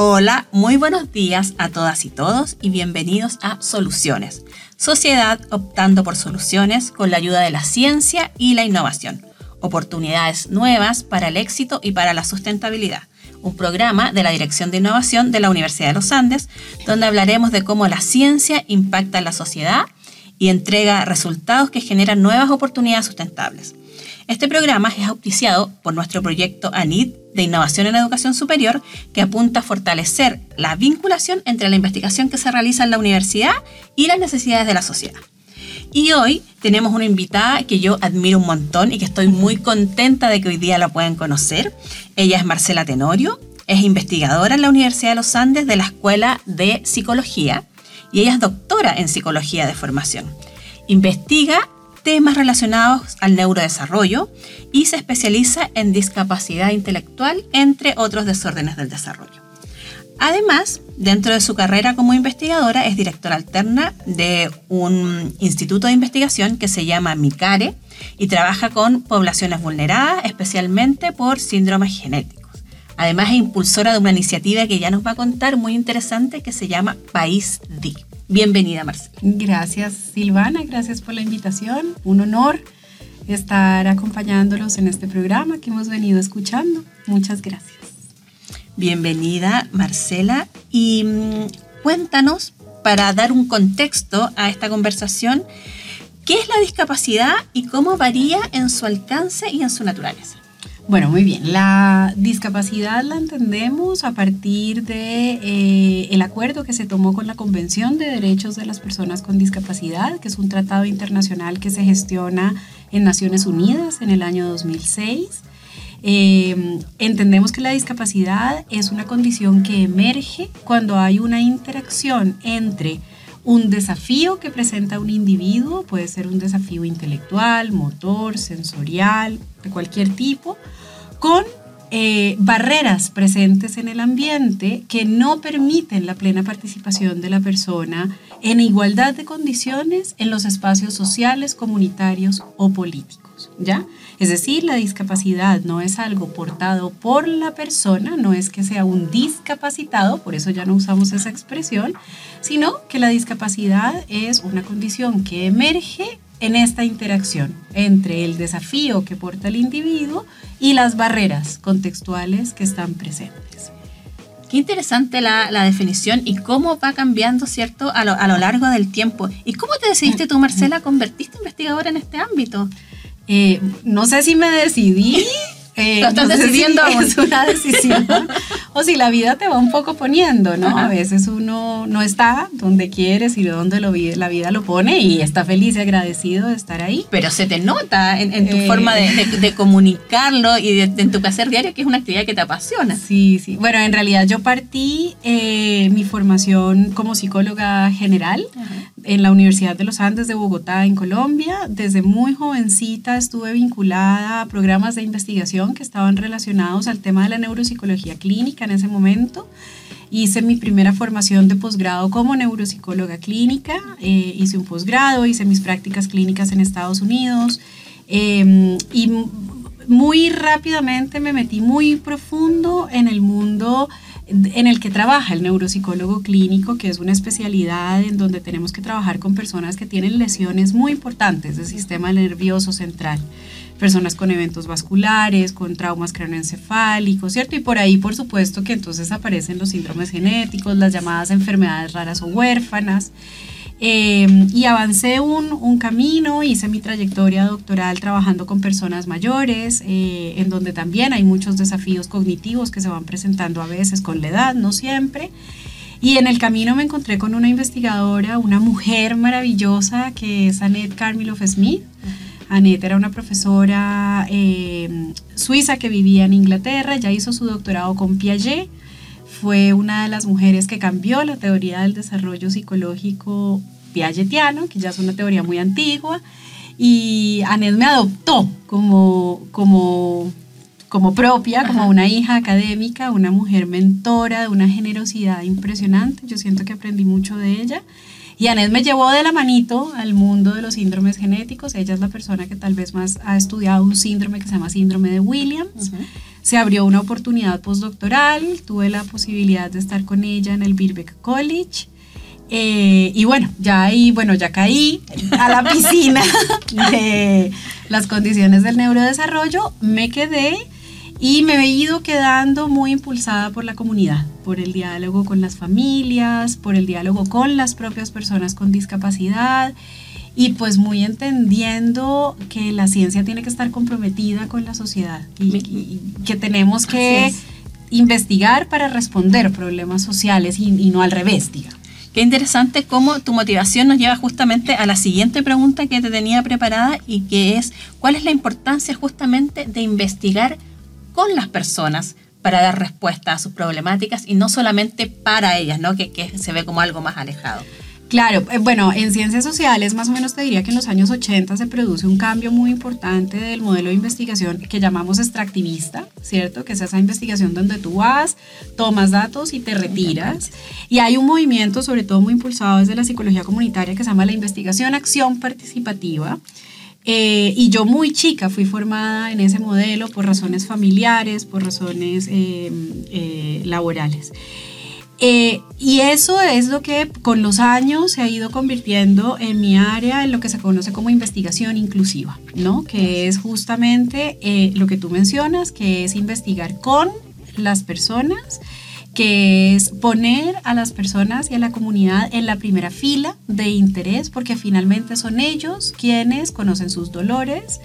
Hola, muy buenos días a todas y todos y bienvenidos a Soluciones, sociedad optando por soluciones con la ayuda de la ciencia y la innovación, oportunidades nuevas para el éxito y para la sustentabilidad un programa de la Dirección de Innovación de la Universidad de los Andes, donde hablaremos de cómo la ciencia impacta en la sociedad y entrega resultados que generan nuevas oportunidades sustentables. Este programa es auspiciado por nuestro proyecto ANID de Innovación en Educación Superior, que apunta a fortalecer la vinculación entre la investigación que se realiza en la universidad y las necesidades de la sociedad. Y hoy tenemos una invitada que yo admiro un montón y que estoy muy contenta de que hoy día la puedan conocer. Ella es Marcela Tenorio, es investigadora en la Universidad de los Andes de la Escuela de Psicología y ella es doctora en Psicología de formación. Investiga temas relacionados al neurodesarrollo y se especializa en discapacidad intelectual, entre otros desórdenes del desarrollo. Además, dentro de su carrera como investigadora, es directora alterna de un instituto de investigación que se llama MICARE y trabaja con poblaciones vulneradas, especialmente por síndromes genéticos. Además, es impulsora de una iniciativa que ya nos va a contar muy interesante que se llama País D. Bienvenida, Marcela. Gracias, Silvana. Gracias por la invitación. Un honor estar acompañándolos en este programa que hemos venido escuchando. Muchas gracias. Bienvenida, Marcela. Y mm, cuéntanos, para dar un contexto a esta conversación, ¿qué es la discapacidad y cómo varía en su alcance y en su naturaleza? Bueno, muy bien. La discapacidad la entendemos a partir de eh, el acuerdo que se tomó con la Convención de Derechos de las Personas con Discapacidad, que es un tratado internacional que se gestiona en Naciones Unidas en el año 2006. Eh, entendemos que la discapacidad es una condición que emerge cuando hay una interacción entre un desafío que presenta un individuo, puede ser un desafío intelectual, motor, sensorial, de cualquier tipo, con eh, barreras presentes en el ambiente que no permiten la plena participación de la persona en igualdad de condiciones en los espacios sociales, comunitarios o políticos. ¿Ya? Es decir, la discapacidad no es algo portado por la persona, no es que sea un discapacitado, por eso ya no usamos esa expresión, sino que la discapacidad es una condición que emerge en esta interacción entre el desafío que porta el individuo y las barreras contextuales que están presentes. Qué interesante la, definición y cómo va cambiando, ¿cierto?, a lo, a lo, largo del tiempo. ¿Y cómo te decidiste tú, Marcela, convertiste investigadora en este ámbito? Eh, no sé si me decidí, eh, estás decidiendo es una decisión o si la vida te va un poco poniendo, ¿no? A veces uno no está donde quieres y donde lo, la vida lo pone y está feliz y agradecido de estar ahí. Pero se te nota en, tu eh, forma de, comunicarlo y en tu hacer diario que es una actividad que te apasiona. Sí, sí. Bueno, en realidad yo partí eh, mi formación como psicóloga general en la Universidad de los Andes de Bogotá, en Colombia. Desde muy jovencita estuve vinculada a programas de investigación que estaban relacionados al tema de la neuropsicología clínica en ese momento. Hice mi primera formación de posgrado como neuropsicóloga clínica, eh, hice un posgrado, hice mis prácticas clínicas en Estados Unidos em, y muy rápidamente me metí muy profundo en el mundo en el que trabaja el neuropsicólogo clínico, que es una especialidad en donde tenemos que trabajar con personas que tienen lesiones muy importantes del sistema nervioso central personas con eventos vasculares, con traumas craneoencefálicos, ¿cierto? Y por ahí, por supuesto, que entonces aparecen los síndromes genéticos, las llamadas enfermedades raras o huérfanas. Em, y avancé un, un, camino, hice mi trayectoria doctoral trabajando con personas mayores, eh, en donde también hay muchos desafíos cognitivos que se van presentando a veces con la edad, no siempre. Y en el camino me encontré con una investigadora, una mujer maravillosa que es Annette Carmiloff Smith. Annette era una profesora eh, suiza que vivía en Inglaterra, ya hizo su doctorado con Piaget, fue una de las mujeres que cambió la teoría del desarrollo psicológico piagetiano, que ya es una teoría muy antigua, y Annette me adoptó como, como, como propia, como una hija académica, una mujer mentora de una generosidad impresionante. Yo siento que aprendí mucho de ella. Y Anet me llevó de la manito al mundo de los síndromes genéticos. Ella es la persona que tal vez más ha estudiado un síndrome que se llama síndrome de Williams. Se abrió una oportunidad postdoctoral, tuve la posibilidad de estar con ella en el Birbeck College. Eh, y bueno, ya ahí, bueno, ya caí a la piscina de las condiciones del neurodesarrollo, me quedé y me he ido quedando muy impulsada por la comunidad, por el diálogo con las familias, por el diálogo con las propias personas con discapacidad y pues muy entendiendo que la ciencia tiene que estar comprometida con la sociedad y, que tenemos que investigar para responder problemas sociales y, y no al revés, digamos. Qué interesante cómo tu motivación nos lleva justamente a la siguiente pregunta que te tenía preparada y que es, ¿cuál es la importancia justamente de investigar con las personas para dar respuesta a sus problemáticas y no solamente para ellas, ¿no? que, que se ve como algo más alejado? Claro, eh, bueno, en ciencias sociales más o menos te diría que en los años 80 se produce un cambio muy importante del modelo de investigación que llamamos extractivista, ¿cierto? Que es esa investigación donde tú vas, tomas datos y te retiras. Y hay un movimiento, sobre todo muy impulsado desde la psicología comunitaria, que se llama la investigación acción participativa. Eh, y yo muy chica fui formada en ese modelo por razones familiares, por razones eh, laborales. Eh, y eso es lo que con los años se ha ido convirtiendo en mi área en lo que se conoce como investigación inclusiva, ¿no? Que es justamente eh, lo que tú mencionas, que es investigar con las personas, que es poner a las personas y a la comunidad en la primera fila de interés, porque finalmente son ellos quienes conocen sus dolores,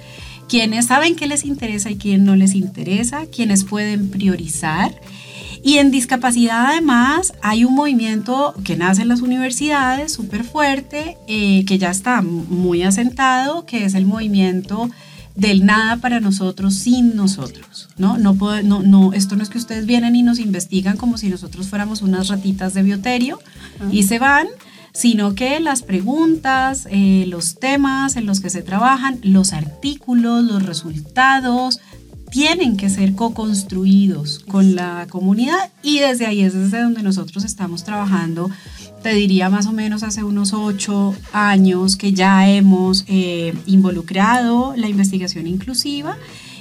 quienes saben qué les interesa y quién no les interesa, quienes pueden priorizar y en discapacidad además hay un movimiento que nace en las universidades súper fuerte, eh, que ya está muy asentado, que es el movimiento del nada para nosotros sin nosotros, ¿no? No, no, no Esto no es que ustedes vienen y nos investigan como si nosotros fuéramos unas ratitas de bioterio y se van, sino que las preguntas, eh, los temas en los que se trabajan, los artículos, los resultados, tienen que ser co-construidos con la comunidad y desde ahí es desde donde nosotros estamos trabajando. Te diría más o menos hace unos ocho años que ya hemos eh, involucrado la investigación inclusiva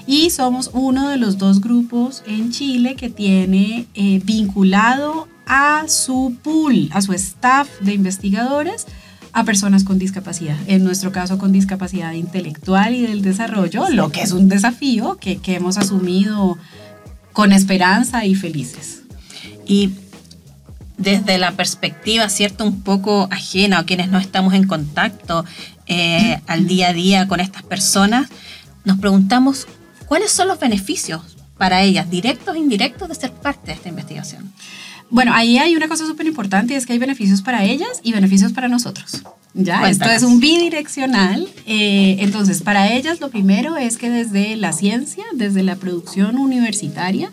y somos uno de los dos grupos en Chile que tiene eh, vinculado a su pool, a su staff de investigadores, a personas con discapacidad, en nuestro caso con discapacidad intelectual y del desarrollo, lo que es un desafío que, que hemos asumido con esperanza y felices. Y desde la perspectiva, ¿cierto?, un poco ajena a quienes no estamos en contacto eh, al día a día con estas personas, nos preguntamos cuáles son los beneficios para ellas, directos e indirectos, de ser parte de esta investigación. Bueno, ahí hay una cosa súper importante y es que hay beneficios para ellas y beneficios para nosotros. Ya, esto es un bidireccional. Eh, entonces, para ellas lo primero es que desde la ciencia, desde la producción universitaria,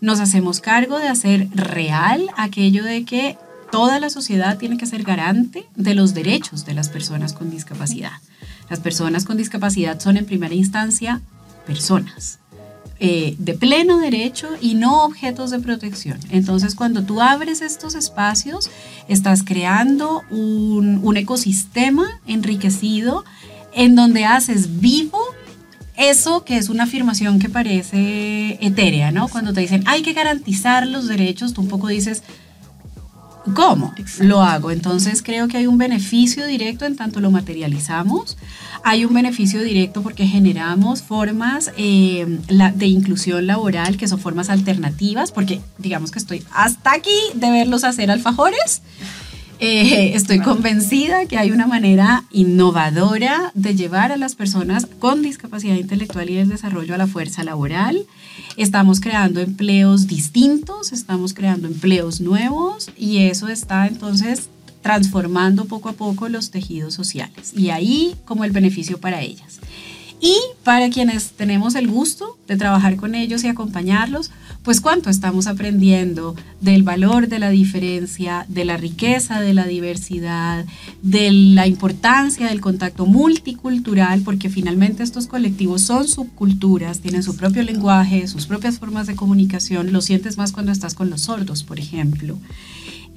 nos hacemos cargo de hacer real aquello de que toda la sociedad tiene que ser garante de los derechos de las personas con discapacidad. Las personas con discapacidad son en primera instancia personas eh, de pleno derecho y no objetos de protección. Entonces, cuando tú abres estos espacios, estás creando un, un ecosistema enriquecido en donde haces vivo eso que es una afirmación que parece etérea, ¿no? Cuando te dicen hay que garantizar los derechos, tú un poco dices, ¿Cómo lo hago? Entonces creo que hay un beneficio directo en tanto lo materializamos. Hay un beneficio directo porque generamos formas eh, de inclusión laboral que son formas alternativas, porque digamos que estoy hasta aquí de verlos hacer alfajores. Eh, estoy convencida que hay una manera innovadora de llevar a las personas con discapacidad intelectual y el desarrollo a la fuerza laboral. Estamos creando empleos distintos, estamos creando empleos nuevos y eso está entonces transformando poco a poco los tejidos sociales y ahí como el beneficio para ellas. Y para quienes tenemos el gusto de trabajar con ellos y acompañarlos, pues cuánto estamos aprendiendo del valor de la diferencia, de la riqueza de la diversidad, de la importancia del contacto multicultural, porque finalmente estos colectivos son subculturas, tienen su propio lenguaje, sus propias formas de comunicación, lo sientes más cuando estás con los sordos, por ejemplo.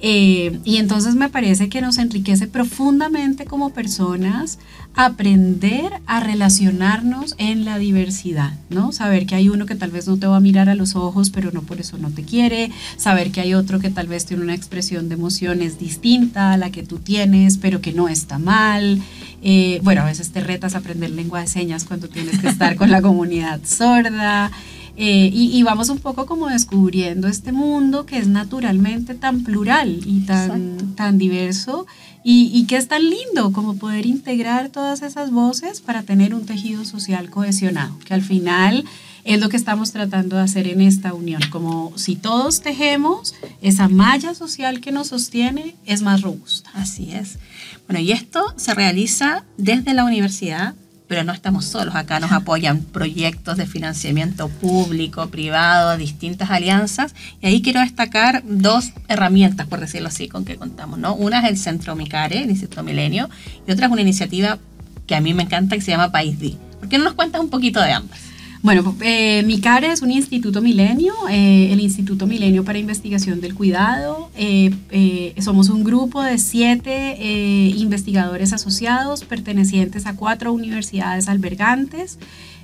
Eh, y entonces me parece que nos enriquece profundamente como personas aprender a relacionarnos en la diversidad, ¿no? Saber que hay uno que tal vez no te va a mirar a los ojos, pero no por eso no te quiere, saber que hay otro que tal vez tiene una expresión de emociones distinta a la que tú tienes, pero que no está mal. Eh, bueno, a veces te retas a aprender lengua de señas cuando tienes que estar con la comunidad sorda. Eh, y, vamos un poco como descubriendo este mundo que es naturalmente tan plural y tan, tan diverso y, y, que es tan lindo como poder integrar todas esas voces para tener un tejido social cohesionado, que al final es lo que estamos tratando de hacer en esta unión, como si todos tejemos, esa malla social que nos sostiene es más robusta. Así es. Bueno, y esto se realiza desde la universidad pero no estamos solos. Acá nos apoyan proyectos de financiamiento público, privado, distintas alianzas. Y ahí quiero destacar dos herramientas, por decirlo así, con que contamos. ¿no? Una es el Centro Micare, el Instituto Milenio, y otra es una iniciativa que a mí me encanta que se llama País D. ¿Por qué no nos cuentas un poquito de ambas? Bueno, eh, MICARE es un instituto milenio, eh, el Instituto Milenio para Investigación del Cuidado. Eh, eh, somos un grupo de siete investigadores asociados pertenecientes a cuatro universidades albergantes.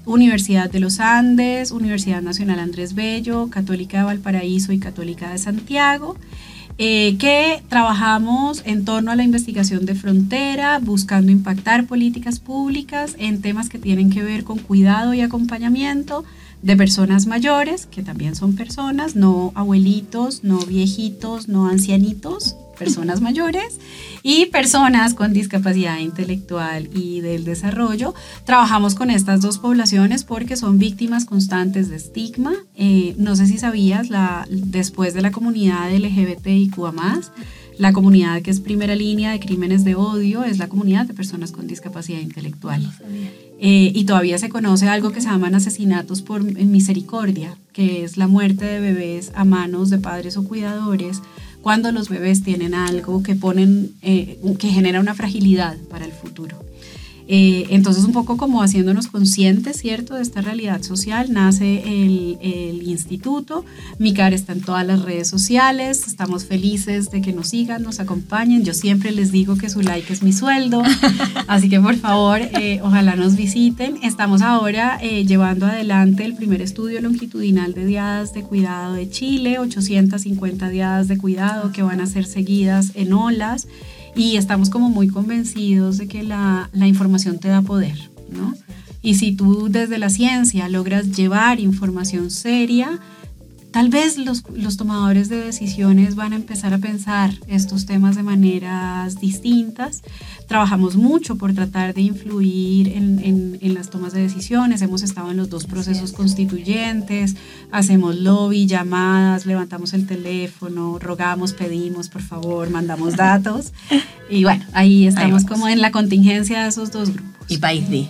Universidad de los Andes, Universidad Nacional Andrés Bello, Católica de Valparaíso y Católica de Santiago. Eh, que trabajamos en torno a la investigación de frontera, buscando impactar políticas públicas en temas que tienen que ver con cuidado y acompañamiento de personas mayores, que también son personas, no abuelitos, no viejitos, no ancianitos, personas mayores y personas con discapacidad intelectual y del desarrollo. Trabajamos con estas dos poblaciones porque son víctimas constantes de estigma. Eh, no sé si sabías, la, después de la comunidad LGBTIQA+, la comunidad que es primera línea de crímenes de odio es la comunidad de personas con discapacidad intelectual. Eh, y todavía se conoce algo que se llaman asesinatos por misericordia, que es la muerte de bebés a manos de padres o cuidadores cuando los bebés tienen algo que ponen, eh, que genera una fragilidad para el futuro. Eh, entonces, un poco como haciéndonos conscientes, ¿cierto?, de esta realidad social, nace el, el, instituto. MICAR está en todas las redes sociales. Estamos felices de que nos sigan, nos acompañen. Yo siempre les digo que su like es mi sueldo. Así que, por favor, eh, ojalá nos visiten. Estamos ahora eh, llevando adelante el primer estudio longitudinal de diadas de cuidado de Chile, 850 diadas de cuidado que van a ser seguidas en olas y estamos como muy convencidos de que la, la información te da poder, ¿no? Y si tú desde la ciencia logras llevar información seria, tal vez los, los, tomadores de decisiones van a empezar a pensar estos temas de maneras distintas. Trabajamos mucho por tratar de influir en, en, en, las tomas de decisiones. Hemos estado en los dos procesos constituyentes, hacemos lobby, llamadas, levantamos el teléfono, rogamos, pedimos, por favor, mandamos datos. Y bueno, ahí estamos como en la contingencia de esos dos grupos. Y País D.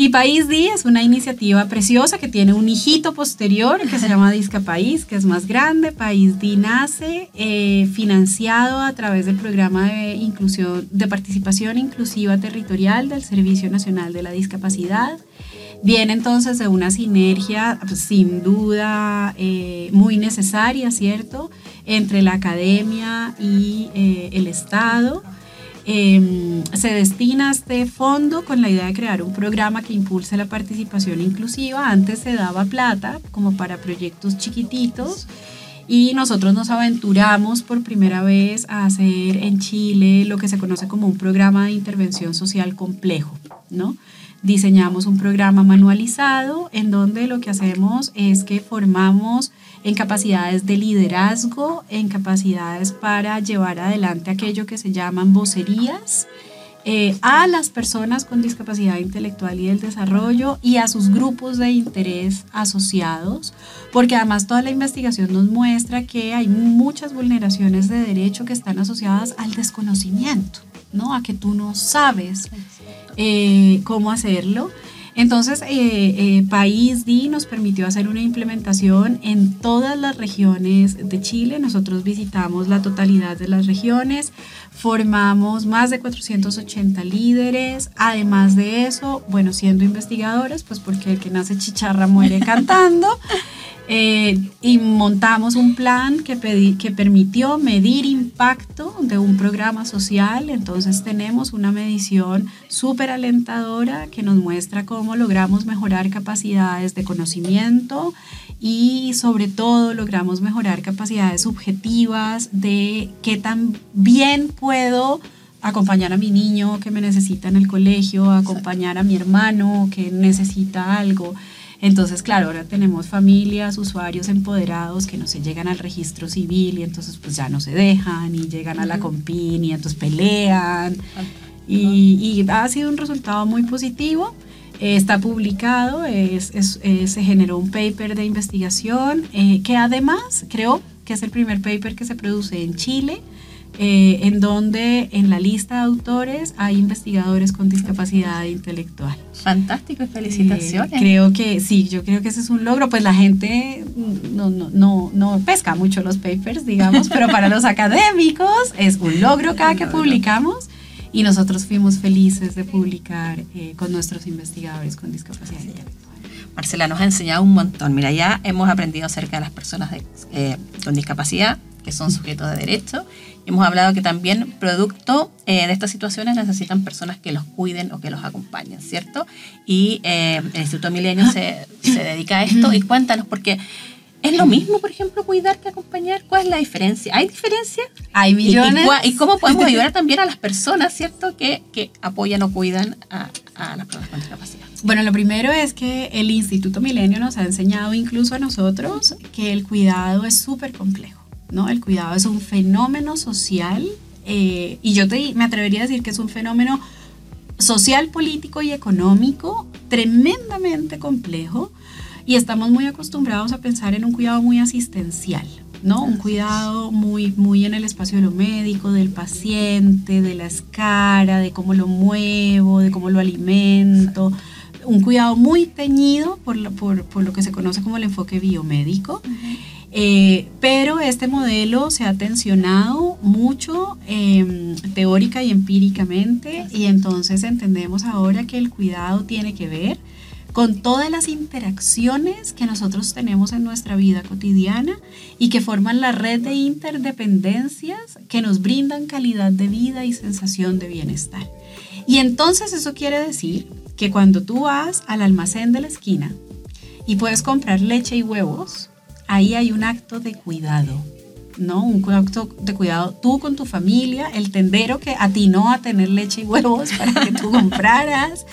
Y País D es una iniciativa preciosa que tiene un hijito posterior que se llama Disca País, que es más grande. País D nace eh, financiado a través del programa de inclusión, de participación inclusiva territorial del Servicio Nacional de la Discapacidad. Viene entonces de una sinergia pues, sin duda eh, muy necesaria, ¿cierto?, entre la academia y eh, el Estado. Eh, se destina este fondo con la idea de crear un programa que impulse la participación inclusiva. Antes se daba plata como para proyectos chiquititos y nosotros nos aventuramos por primera vez a hacer en Chile lo que se conoce como un programa de intervención social complejo, ¿no? Diseñamos un programa manualizado en donde lo que hacemos es que formamos en capacidades de liderazgo, en capacidades para llevar adelante aquello que se llaman vocerías. Eh, a las personas con discapacidad intelectual y del desarrollo y a sus grupos de interés asociados, porque además toda la investigación nos muestra que hay muchas vulneraciones de derecho que están asociadas al desconocimiento, ¿no? a que tú no sabes eh, cómo hacerlo. Entonces, eh, eh, País D nos permitió hacer una implementación en todas las regiones de Chile. Nosotros visitamos la totalidad de las regiones, formamos más de 480 líderes. Además de eso, bueno, siendo investigadores, pues porque el que nace chicharra muere cantando. Eh, y montamos un plan que, que permitió medir impacto de un programa social. Entonces tenemos una medición súper alentadora que nos muestra cómo logramos mejorar capacidades de conocimiento y sobre todo logramos mejorar capacidades subjetivas de qué tan bien puedo acompañar a mi niño que me necesita en el colegio, acompañar a mi hermano que necesita algo. Entonces, claro, ahora tenemos familias, usuarios empoderados que no se llegan al registro civil y entonces pues ya no se dejan y llegan a la compin y entonces pelean. Y, ha sido un resultado muy positivo. está publicado, es, se generó un paper de investigación eh, que además creo que es el primer paper que se produce en Chile eh, en donde en la lista de autores hay investigadores con discapacidad intelectual. Fantástico, felicitaciones. Eh, creo que sí, yo creo que ese es un logro. Pues la gente no, no, no, no pesca mucho los papers, digamos, pero para los académicos es un logro cada que publicamos y nosotros fuimos felices de publicar eh, con nuestros investigadores con discapacidad intelectual. Marcela nos ha enseñado un montón. Mira, ya hemos aprendido acerca de las personas con discapacidad, que son sujetos de derecho, Hemos hablado que también producto eh, de estas situaciones necesitan personas que los cuiden o que los acompañen, ¿cierto? Y eh, el Instituto Milenio se, se, dedica a esto y cuéntanos, porque es lo mismo, por ejemplo, cuidar que acompañar. ¿Cuál es la diferencia? ¿Hay diferencia? Hay millones. ¿Y, cómo podemos ayudar también a las personas, ¿cierto? Que, que apoyan o cuidan a, a las personas con discapacidad. Bueno, lo primero es que el Instituto Milenio nos ha enseñado incluso a nosotros que el cuidado es súper complejo. ¿No? El cuidado es un fenómeno social eh, y yo te, me atrevería a decir que es un fenómeno social, político y económico tremendamente complejo y estamos muy acostumbrados a pensar en un cuidado muy asistencial, ¿no? Un cuidado muy, muy en el espacio de lo médico, del paciente, de la escara, de cómo lo muevo, de cómo lo alimento. Un cuidado muy teñido por lo, por, por lo que se conoce como el enfoque biomédico. Eh, pero este modelo se ha tensionado mucho em, teórica y empíricamente y entonces entendemos ahora que el cuidado tiene que ver con todas las interacciones que nosotros tenemos en nuestra vida cotidiana y que forman la red de interdependencias que nos brindan calidad de vida y sensación de bienestar. Y entonces eso quiere decir que cuando tú vas al almacén de la esquina y puedes comprar leche y huevos, ahí hay un acto de cuidado, ¿no? Un acto de cuidado tú con tu familia, el tendero que atinó a tener leche y huevos para que tú compraras.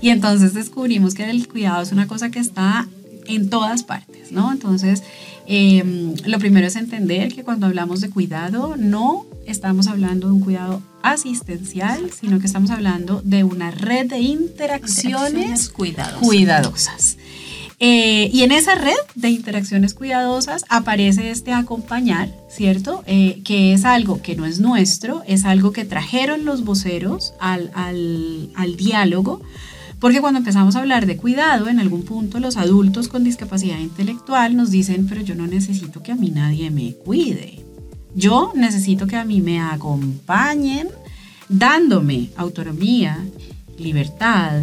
Y entonces descubrimos que el cuidado es una cosa que está en todas partes, ¿no? Entonces, em, lo primero es entender que cuando hablamos de cuidado, no estamos hablando de un cuidado asistencial, sino que estamos hablando de una red de interacciones, cuidadosas. Eh, y en esa red de interacciones cuidadosas aparece este acompañar, ¿cierto? Eh, que es algo que no es nuestro, es algo que trajeron los voceros al, al diálogo, porque cuando empezamos a hablar de cuidado, en algún punto los adultos con discapacidad intelectual nos dicen, pero yo no necesito que a mí nadie me cuide. Yo necesito que a mí me acompañen dándome autonomía, libertad,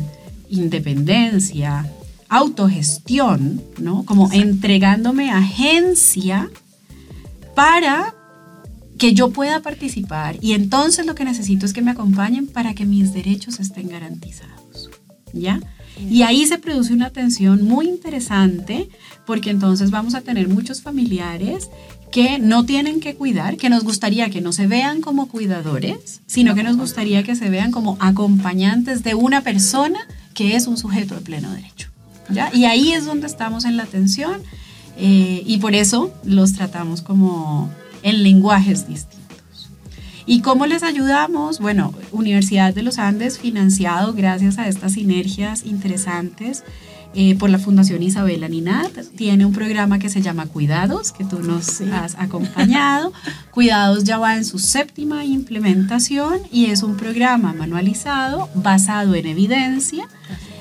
independencia, autogestión, ¿no? Como entregándome agencia para que yo pueda participar y entonces lo que necesito es que me acompañen para que mis derechos estén garantizados, ¿ya? Y ahí se produce una tensión muy interesante porque entonces vamos a tener muchos familiares que no tienen que cuidar, que nos gustaría que no se vean como cuidadores, sino que nos gustaría que se vean como acompañantes de una persona que es un sujeto de pleno derecho. Y ahí es donde estamos en la atención eh, y por eso los tratamos como en lenguajes distintos. ¿Y cómo les ayudamos? Bueno, Universidad de los Andes, financiado gracias a estas sinergias interesantes eh, por la Fundación Isabela Ninat, tiene un programa que se llama Cuidados, que tú nos has acompañado. Cuidados ya va en su séptima implementación y es un programa manualizado basado en evidencia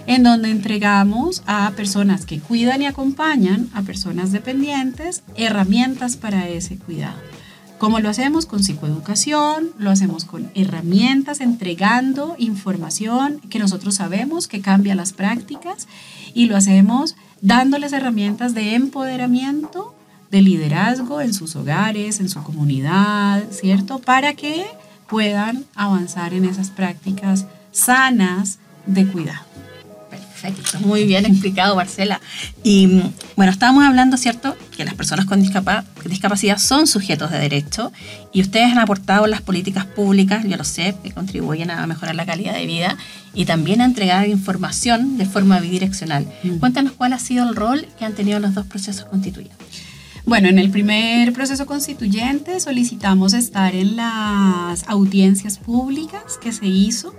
en donde entregamos a personas que cuidan y acompañan a personas dependientes herramientas para ese cuidado. ¿Cómo lo hacemos? Con psicoeducación, lo hacemos con herramientas, entregando información que nosotros sabemos que cambia las prácticas y lo hacemos dándoles herramientas de empoderamiento, de liderazgo en sus hogares, en su comunidad, ¿cierto? Para que puedan avanzar en esas prácticas sanas de cuidado. Perfecto, muy bien explicado, Marcela. Y bueno, estábamos hablando, ¿cierto?, que las personas con discapacidad son sujetos de derecho y ustedes han aportado las políticas públicas, yo lo sé, que contribuyen a mejorar la calidad de vida y también a entregar información de forma bidireccional. Mm. Cuéntanos cuál ha sido el rol que han tenido los dos procesos constituidos. Bueno, en el primer proceso constituyente solicitamos estar en las audiencias públicas que se hizo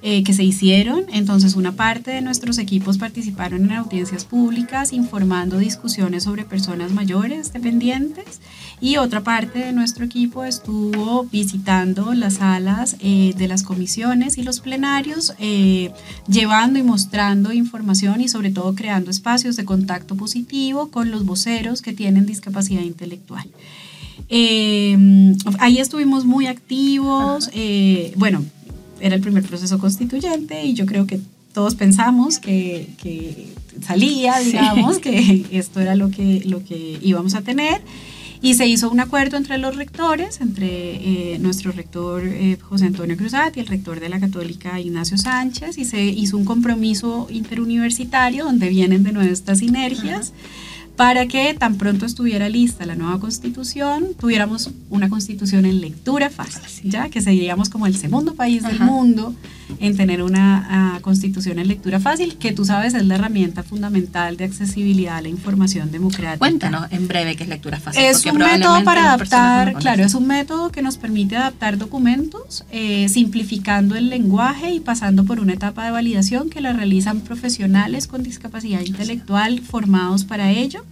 eh, que se hicieron. Entonces, una parte de nuestros equipos participaron en audiencias públicas informando discusiones sobre personas mayores dependientes y otra parte de nuestro equipo estuvo visitando las salas eh, de las comisiones y los plenarios, eh, llevando y mostrando información y sobre todo creando espacios de contacto positivo con los voceros que tienen discapacidad intelectual. ahí estuvimos muy activos. bueno, era el primer proceso constituyente y yo creo que todos pensamos que, que salía, digamos, que esto era lo que, lo que íbamos a tener. Y se hizo un acuerdo entre los rectores, entre eh, nuestro rector eh, José Antonio Cruzat y el rector de la Católica Ignacio Sánchez, y se hizo un compromiso interuniversitario donde vienen de nuevo estas sinergias para que tan pronto estuviera lista la nueva constitución, tuviéramos una constitución en lectura fácil, ya que seríamos como el segundo país del mundo en tener una ah, constitución en lectura fácil, que tú sabes es la herramienta fundamental de accesibilidad a la información democrática. Cuéntanos en breve qué es lectura fácil. Es un método para adaptar, claro, es un método que nos permite adaptar documentos, eh, simplificando el lenguaje y pasando por una etapa de validación que la realizan profesionales con discapacidad intelectual formados para ello.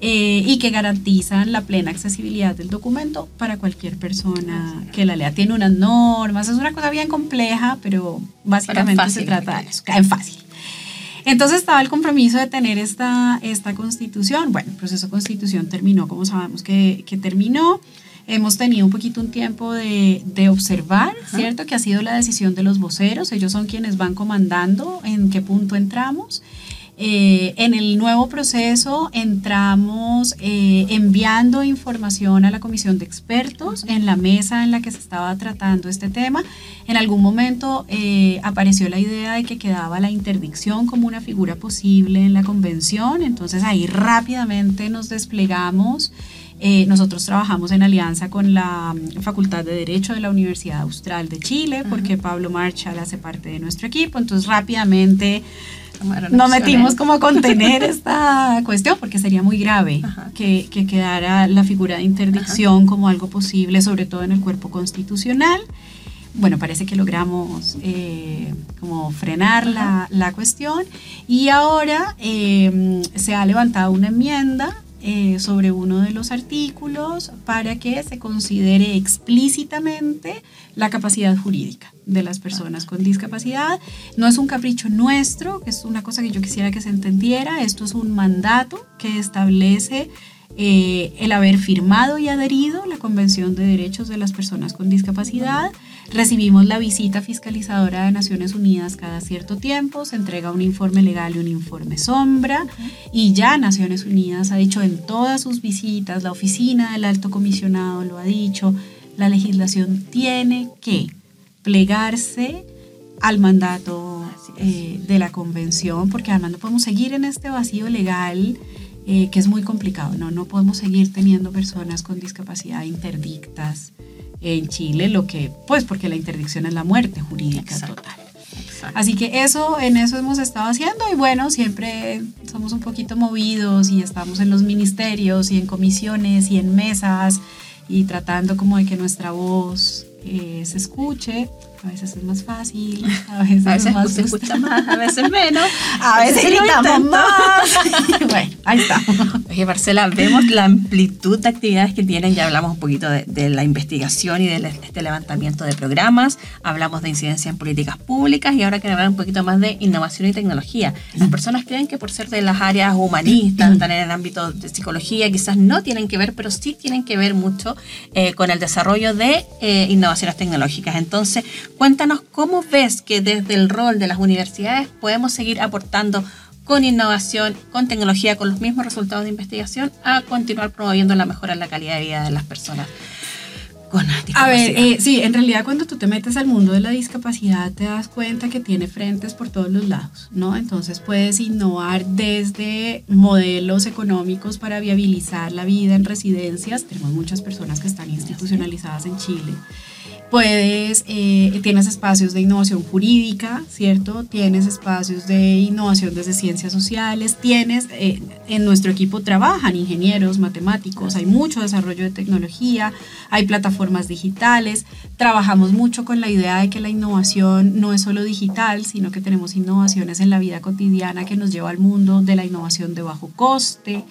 Eh, y que garantizan la plena accesibilidad del documento para cualquier persona que la lea. Tiene unas normas, es una cosa bien compleja, pero básicamente se trata de eso, en fácil. Entonces estaba el compromiso de tener esta, esta constitución. Bueno, el proceso de constitución terminó como sabemos que, que terminó. Hemos tenido un poquito un tiempo de, de observar, ¿cierto? Que ha sido la decisión de los voceros. Ellos son quienes van comandando en qué punto entramos. Eh, en el nuevo proceso entramos eh, enviando información a la comisión de expertos en la mesa en la que se estaba tratando este tema. En algún momento eh, apareció la idea de que quedaba la interdicción como una figura posible en la convención, entonces ahí rápidamente nos desplegamos. nosotros trabajamos en alianza con la mm, Facultad de Derecho de la Universidad Austral de Chile, porque Pablo Marchal hace parte de nuestro equipo, entonces rápidamente nos metimos como a contener esta cuestión porque sería muy grave que, quedara la figura de interdicción como algo posible, sobre todo en el cuerpo constitucional. Bueno, parece que logramos eh, como frenar la, cuestión. Y ahora eh, se ha levantado una enmienda eh, sobre uno de los artículos para que se considere explícitamente la capacidad jurídica de las personas con discapacidad. No es un capricho nuestro, es una cosa que yo quisiera que se entendiera, esto es un mandato que establece eh, el haber firmado y adherido la Convención de Derechos de las Personas con Discapacidad. Recibimos la visita fiscalizadora de Naciones Unidas cada cierto tiempo, se entrega un informe legal y un informe sombra y ya Naciones Unidas ha dicho en todas sus visitas, la oficina del alto comisionado lo ha dicho, la legislación tiene que plegarse al mandato eh, de la convención, porque además no podemos seguir en este vacío legal eh, que es muy complicado, ¿no? No podemos seguir teniendo personas con discapacidad interdictas en Chile, lo que, pues porque la interdicción es la muerte jurídica total. Así que eso, en eso hemos estado haciendo y bueno, siempre somos un poquito movidos y estamos en los ministerios y en comisiones y en mesas y tratando como de que nuestra voz eh, se escuche a veces es más fácil, a veces, a más se escucha más, a veces menos, a veces gritamos más. bueno, ahí está. Oye, Marcela, vemos la amplitud de actividades que tienen, ya hablamos un poquito de, la investigación y de este levantamiento de programas, hablamos de incidencia en políticas públicas y ahora queremos hablar un poquito más de innovación y tecnología. Las personas creen que por ser de las áreas humanistas, están en el ámbito de psicología, quizás no tienen que ver, pero sí tienen que ver mucho eh, con el desarrollo de eh, innovaciones tecnológicas. Entonces, Cuéntanos cómo ves que desde el rol de las universidades podemos seguir aportando con innovación, con tecnología, con los mismos resultados de investigación, a continuar promoviendo la mejora en la calidad de vida de las personas a ver, eh, sí, en realidad cuando tú te metes al mundo de la discapacidad te das cuenta que tiene frentes por todos los lados, ¿no? Entonces puedes innovar desde modelos económicos para viabilizar la vida en residencias. Tenemos muchas personas que están institucionalizadas en Chile Puedes, eh, tienes espacios de innovación jurídica, ¿cierto? Tienes espacios de innovación desde ciencias sociales, tienes, eh, en nuestro equipo trabajan ingenieros, matemáticos, hay mucho desarrollo de tecnología, hay plataformas digitales, trabajamos mucho con la idea de que la innovación no es solo digital, sino que tenemos innovaciones en la vida cotidiana que nos lleva al mundo de la innovación de bajo coste.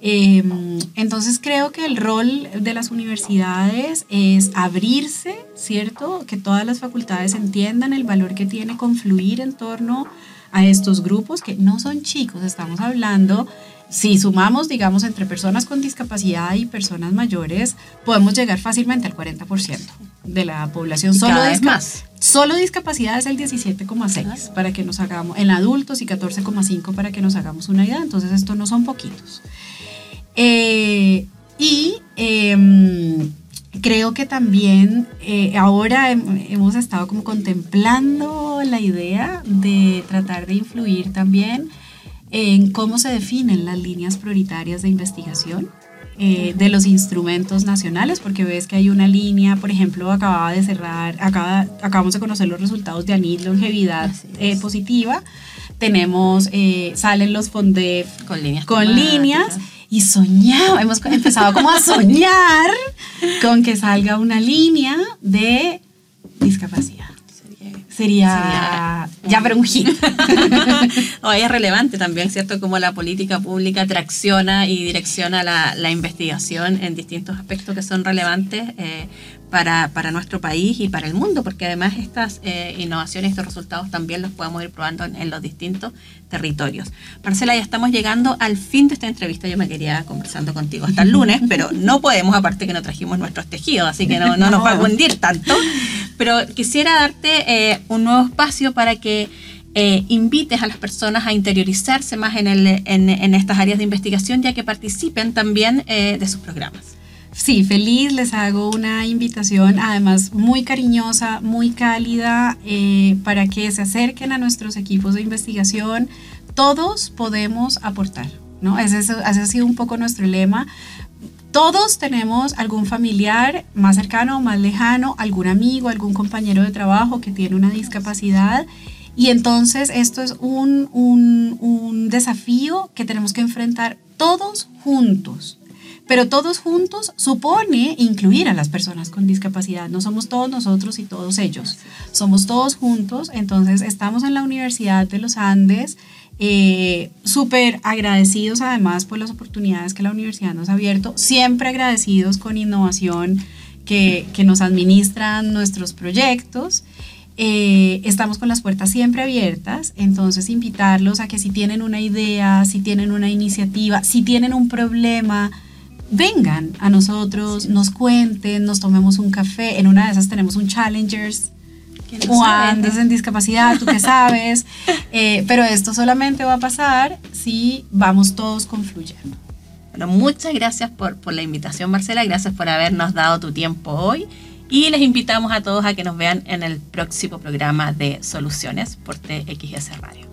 Em, entonces creo que el rol de las universidades es abrirse, ¿cierto? Que todas las facultades entiendan el valor que tiene confluir en torno a estos grupos que no son chicos, estamos hablando, si sumamos, digamos, entre personas con discapacidad y personas mayores, podemos llegar fácilmente al 40% de la población. solo cada vez más. Solo discapacidad es el 17,6 para que nos hagamos, en adultos y 14,5 para que nos hagamos una idea, entonces esto no son poquitos. Eh, y em, creo que también eh, ahora hemos estado como contemplando la idea de tratar de influir también en cómo se definen las líneas prioritarias de investigación. Eh, de los instrumentos nacionales, porque ves que hay una línea, por ejemplo, acababa de cerrar, acaba, acabamos de conocer los resultados de ANID, longevidad positiva, tenemos, salen los FONDEF con líneas, con líneas y soñaba, hemos empezado como a soñar con que salga una línea de discapacidad. Sería, ya, pero un hit. es relevante también, ¿cierto? Como la política pública tracciona y direcciona la, la investigación en distintos aspectos que son relevantes eh, para, para, nuestro país y para el mundo, porque además estas eh, innovaciones, estos resultados también los podemos ir probando en, los distintos territorios. Marcela, ya estamos llegando al fin de esta entrevista. Yo me quería conversando contigo hasta el lunes, pero no podemos, aparte que no trajimos nuestros tejidos, así que no, no nos va a hundir tanto. Pero quisiera darte eh, un nuevo espacio para que eh, invites a las personas a interiorizarse más en, el, en, en, estas áreas de investigación, ya que participen también de sus programas. Sí, feliz, les hago una invitación, además muy cariñosa, muy cálida, eh, para que se acerquen a nuestros equipos de investigación. Todos podemos aportar, ¿no? Ese, ese ha sido un poco nuestro lema. Todos tenemos algún familiar más cercano o más lejano, algún amigo, algún compañero de trabajo que tiene una discapacidad. Y entonces esto es un, un, un desafío que tenemos que enfrentar todos juntos. Pero todos juntos supone incluir a las personas con discapacidad. No somos todos nosotros y todos ellos. Somos todos juntos. Entonces estamos en la Universidad de los Andes. Eh, súper agradecidos además por las oportunidades que la universidad nos ha abierto. Siempre agradecidos con innovación que, que nos administran nuestros proyectos. Eh, estamos con las puertas siempre abiertas, entonces invitarlos a que si tienen una idea, si tienen una iniciativa, si tienen un problema, vengan a nosotros, nos cuenten, nos tomemos un café. En una de esas tenemos un Challengers. O andes en discapacidad, tú qué sabes. Eh, pero esto solamente va a pasar si vamos todos confluyendo. Bueno, muchas gracias por, por la invitación, Marcela. Gracias por habernos dado tu tiempo hoy. Y les invitamos a todos a que nos vean en el próximo programa de Soluciones por TXS Radio.